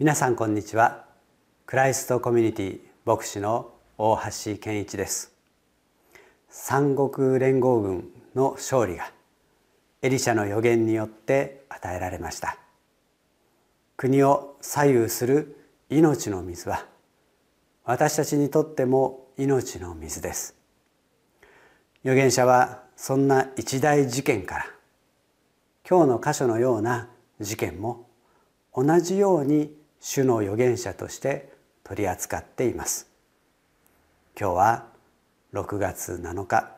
皆さんこんにちは。クライストコミュニティ牧師の大橋健一です。三国連合軍の勝利がエリシャの予言によって与えられました。国を左右する命の水は私たちにとっても命の水です。預言者はそんな一大事件から今日の箇所のような事件も同じように主の預言者として取り扱っています。今日は6月7日。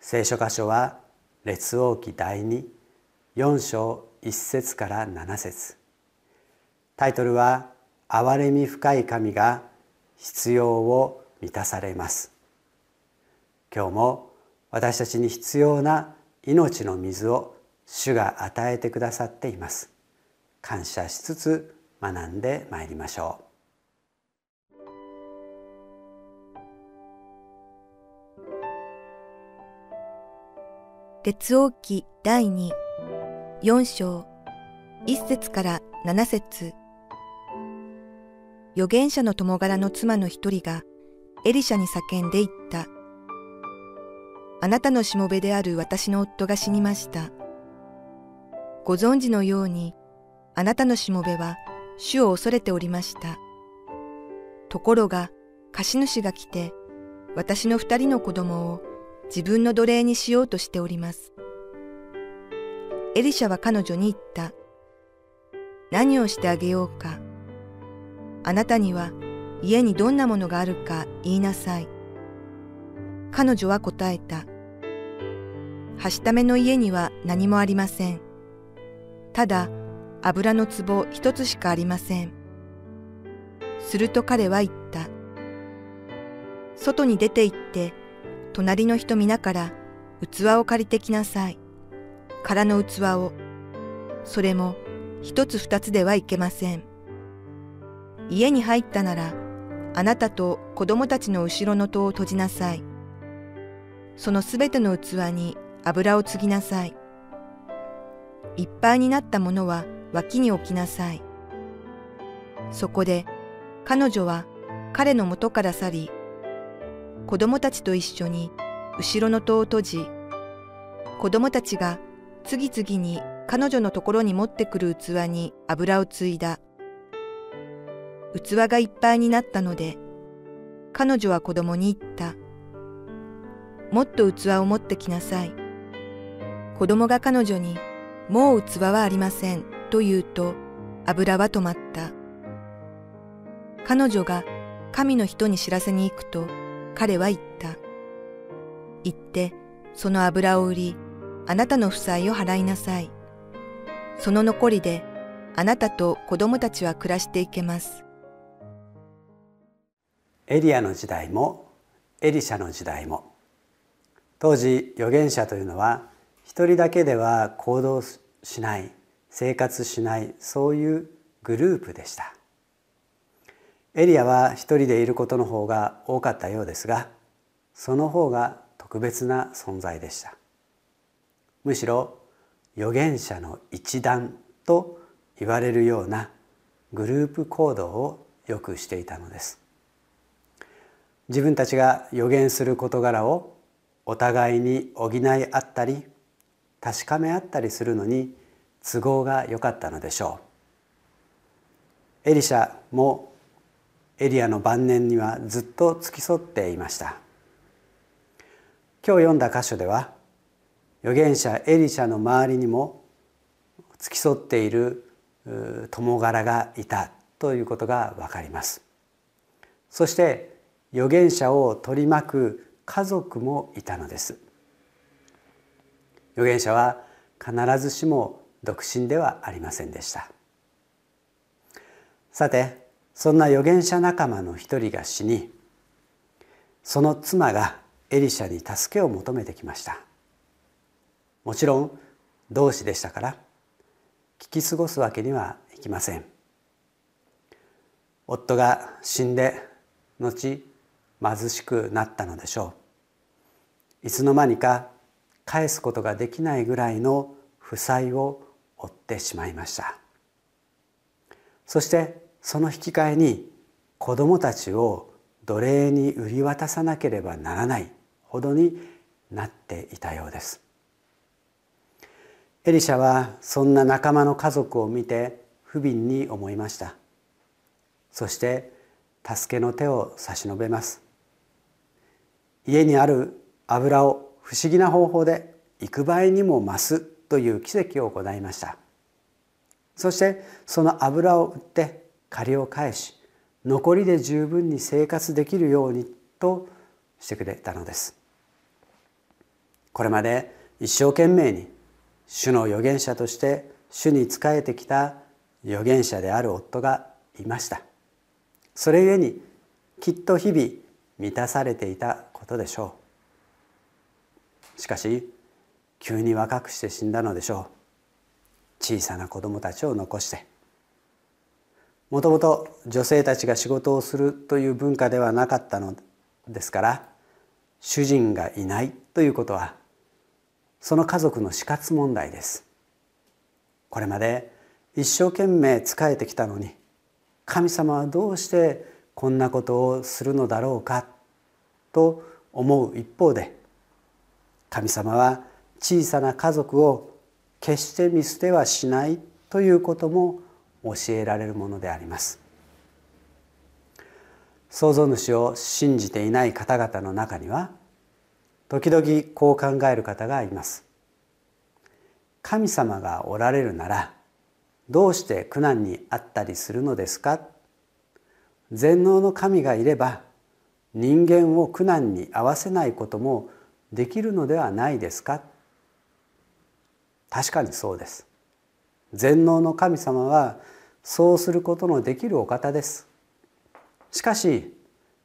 聖書箇所は列王記第24章1節から7節。タイトルは憐れみ深い神が必要を満たされます。今日も私たちに必要な命の水を主が与えてくださっています。感謝しつつ学んでまいりましょう列王記第2、4章、1節から7節預言者の友柄の妻の一人がエリシャに叫んで言った。あなたのしもべである私の夫が死にました。ご存知のように、あなたのしもべは主を恐れておりました。ところが、貸主が来て、私の二人の子供を自分の奴隷にしようとしております。エリシャは彼女に言った。何をしてあげようか。あなたには家にどんなものがあるか言いなさい。彼女は答えた。はしための家には何もありません。ただ、油の壺一つしかありません。すると彼は言った。外に出て行って、隣の人皆から器を借りてきなさい。空の器を。それも一つ二つではいけません。家に入ったなら、あなたと子供たちの後ろの戸を閉じなさい。そのすべての器に油を継ぎなさい。いっぱいになったものは脇に置きなさい。そこで彼女は彼の元から去り、子供たちと一緒に後ろの戸を閉じ、子供たちが次々に彼女のところに持ってくる器に油を継いだ。器がいっぱいになったので、彼女は子供に言った。もっと器を持ってきなさい。子供が彼女に、もう器はありません。と言うと油は止まった。彼女が神の人に知らせに行くと彼は言った。行ってその油を売りあなたの負債を払いなさい。その残りであなたと子供たちは暮らしていけます。エリアの時代もエリシャの時代も当時預言者というのは一人だけでは行動しない生活しないそういうグループでした。エリアは一人でいることの方が多かったようですがその方が特別な存在でした。むしろ預言者の一団と言われるようなグループ行動をよくしていたのです。自分たちが予言する事柄をお互いに補い合ったり確かめ合ったりするのに都合が良かったのでしょう。エリシャもエリアの晩年にはずっと付き添っていました。今日読んだ箇所では預言者エリシャの周りにも付き添っている友柄がいたということがわかります。そして預言者を取り巻く家族もいたのです。預言者は必ずしも独身ではありませんでした。さてそんな預言者仲間の一人が死にその妻がエリシャに助けを求めてきました。もちろん同志でしたから聞き過ごすわけにはいきません。夫が死んで後貧しくなったのでしょう。いつの間にか返すことができないぐらいの負債を負ってしまいました。そしてその引き換えに子供たちを奴隷に売り渡さなければならないほどになっていたようです。エリシャはそんな仲間の家族を見て不憫に思いました。そして助けの手を差し伸べます。家にある油を不思議な方法で幾倍にも増す。という奇跡を行いました。そしてその油を売って借りを返し残りで十分に生活できるようにとしてくれたのです。これまで一生懸命に主の預言者として主に仕えてきた預言者である夫がいました。それゆえにきっと日々満たされていたことでしょう。しかし急に若くして死んだのでしょう。小さな子供たちを残して。もともと女性たちが仕事をするという文化ではなかったのですから主人がいないということはその家族の死活問題です。これまで一生懸命仕えてきたのに神様はどうしてこんなことをするのだろうかと思う一方で神様は小さな家族を決して見捨てはしないということも教えられるものであります。創造主を信じていない方々の中には時々こう考える方がいます。神様がおられるならどうして苦難にあったりするのですか？全能の神がいれば人間を苦難に合わせないこともできるのではないですか？確かにそうです。全能の神様はそうすることのできるお方です。しかし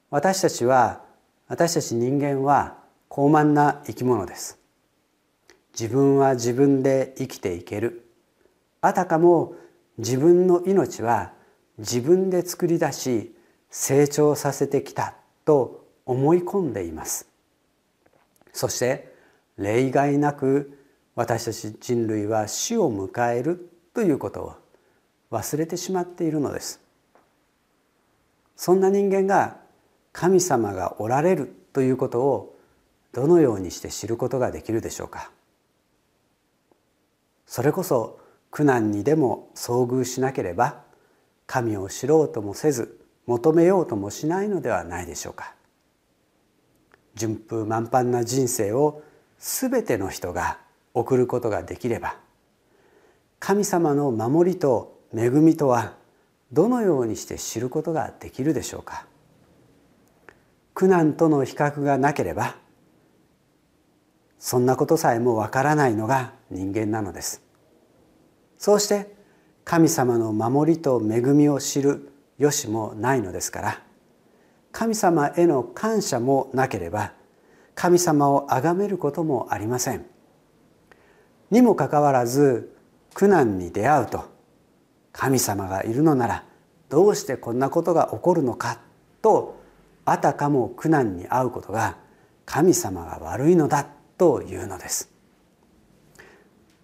私たちは私たち人間は高慢な生き物です。自分は自分で生きていける。あたかも自分の命は自分で作り出し成長させてきたと思い込んでいます。そして例外なく私たち人類は死を迎えるということを忘れてしまっているのです。そんな人間が神様がおられるということをどのようにして知ることができるでしょうか。それこそ苦難にでも遭遇しなければ神を知ろうともせず求めようともしないのではないでしょうか。順風満帆な人生を全ての人が送ることができれば神様の守りと恵みとはどのようにして知ることができるでしょうか。苦難との比較がなければそんなことさえもわからないのが人間なのです。そうして神様の守りと恵みを知るよしもないのですから神様への感謝もなければ神様を崇めることもありません。にもかかわらず苦難に出会うと神様がいるのならどうしてこんなことが起こるのかとあたかも苦難に遭うことが神様が悪いのだというのです。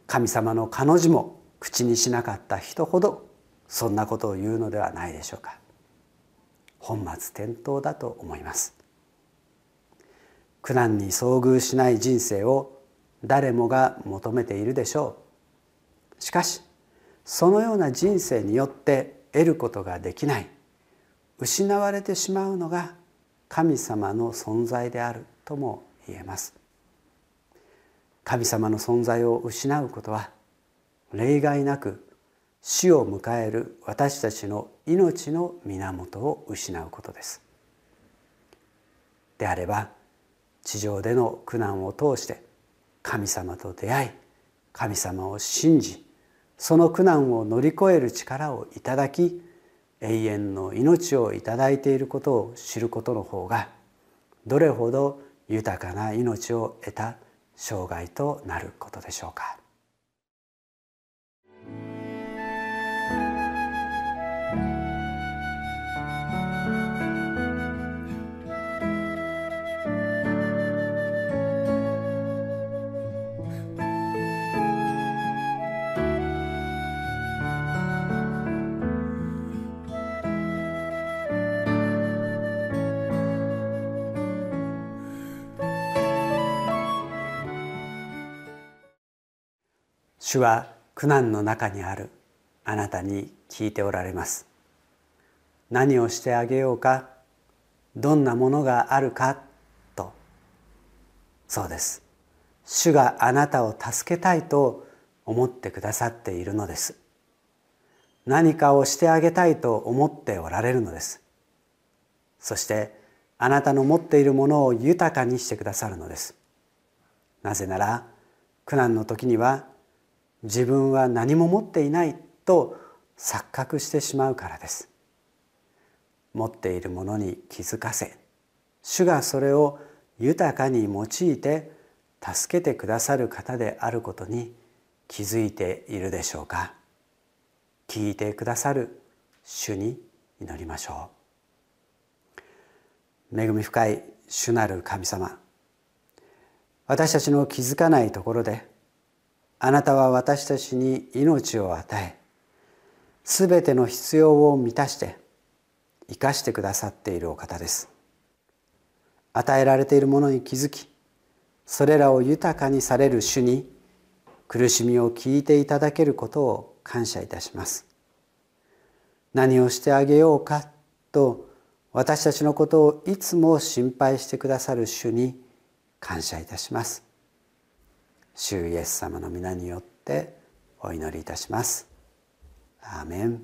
神様の彼女も口にしなかった人ほどそんなことを言うのではないでしょうか。本末転倒だと思います。苦難に遭遇しない人生を誰もが求めているでしょう。しかしそのような人生によって得ることができない。失われてしまうのが神様の存在であるとも言えます。神様の存在を失うことは例外なく死を迎える私たちの命の源を失うことです。であれば地上での苦難を通して神様と出会い神様を信じその苦難を乗り越える力をいただき永遠の命をいただいていることを知ることの方がどれほど豊かな命を得た生涯となることでしょうか。主は苦難の中にある。あなたに聞いておられます。何をしてあげようか。どんなものがあるか。と。そうです。主があなたを助けたいと。思ってくださっているのです。何かをしてあげたいと。思っておられるのです。そして。あなたの持っているものを豊かにしてくださるのです。なぜなら。苦難の時には。自分は何も持っていないと錯覚してしまうからです。持っているものに気づかせ主がそれを豊かに用いて助けてくださる方であることに気づいているでしょうか。聞いてくださる主に祈りましょう。恵み深い主なる神様私たちの気づかないところであなたは私たちに命を与えすべての必要を満たして生かしてくださっているお方です。与えられているものに気づきそれらを豊かにされる主に苦しみを聞いていただけることを感謝いたします。何をしてあげようかと私たちのことをいつも心配してくださる主に感謝いたします。主イエス様の皆によってお祈りいたします。アーメン。